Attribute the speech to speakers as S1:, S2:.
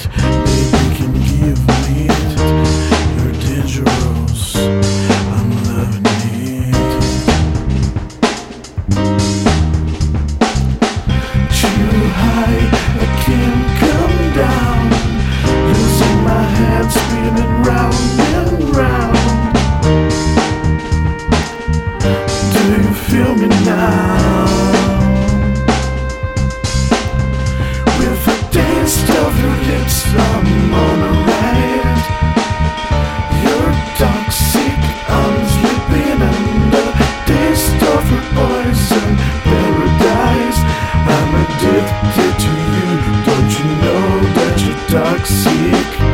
S1: Podcast. toxic.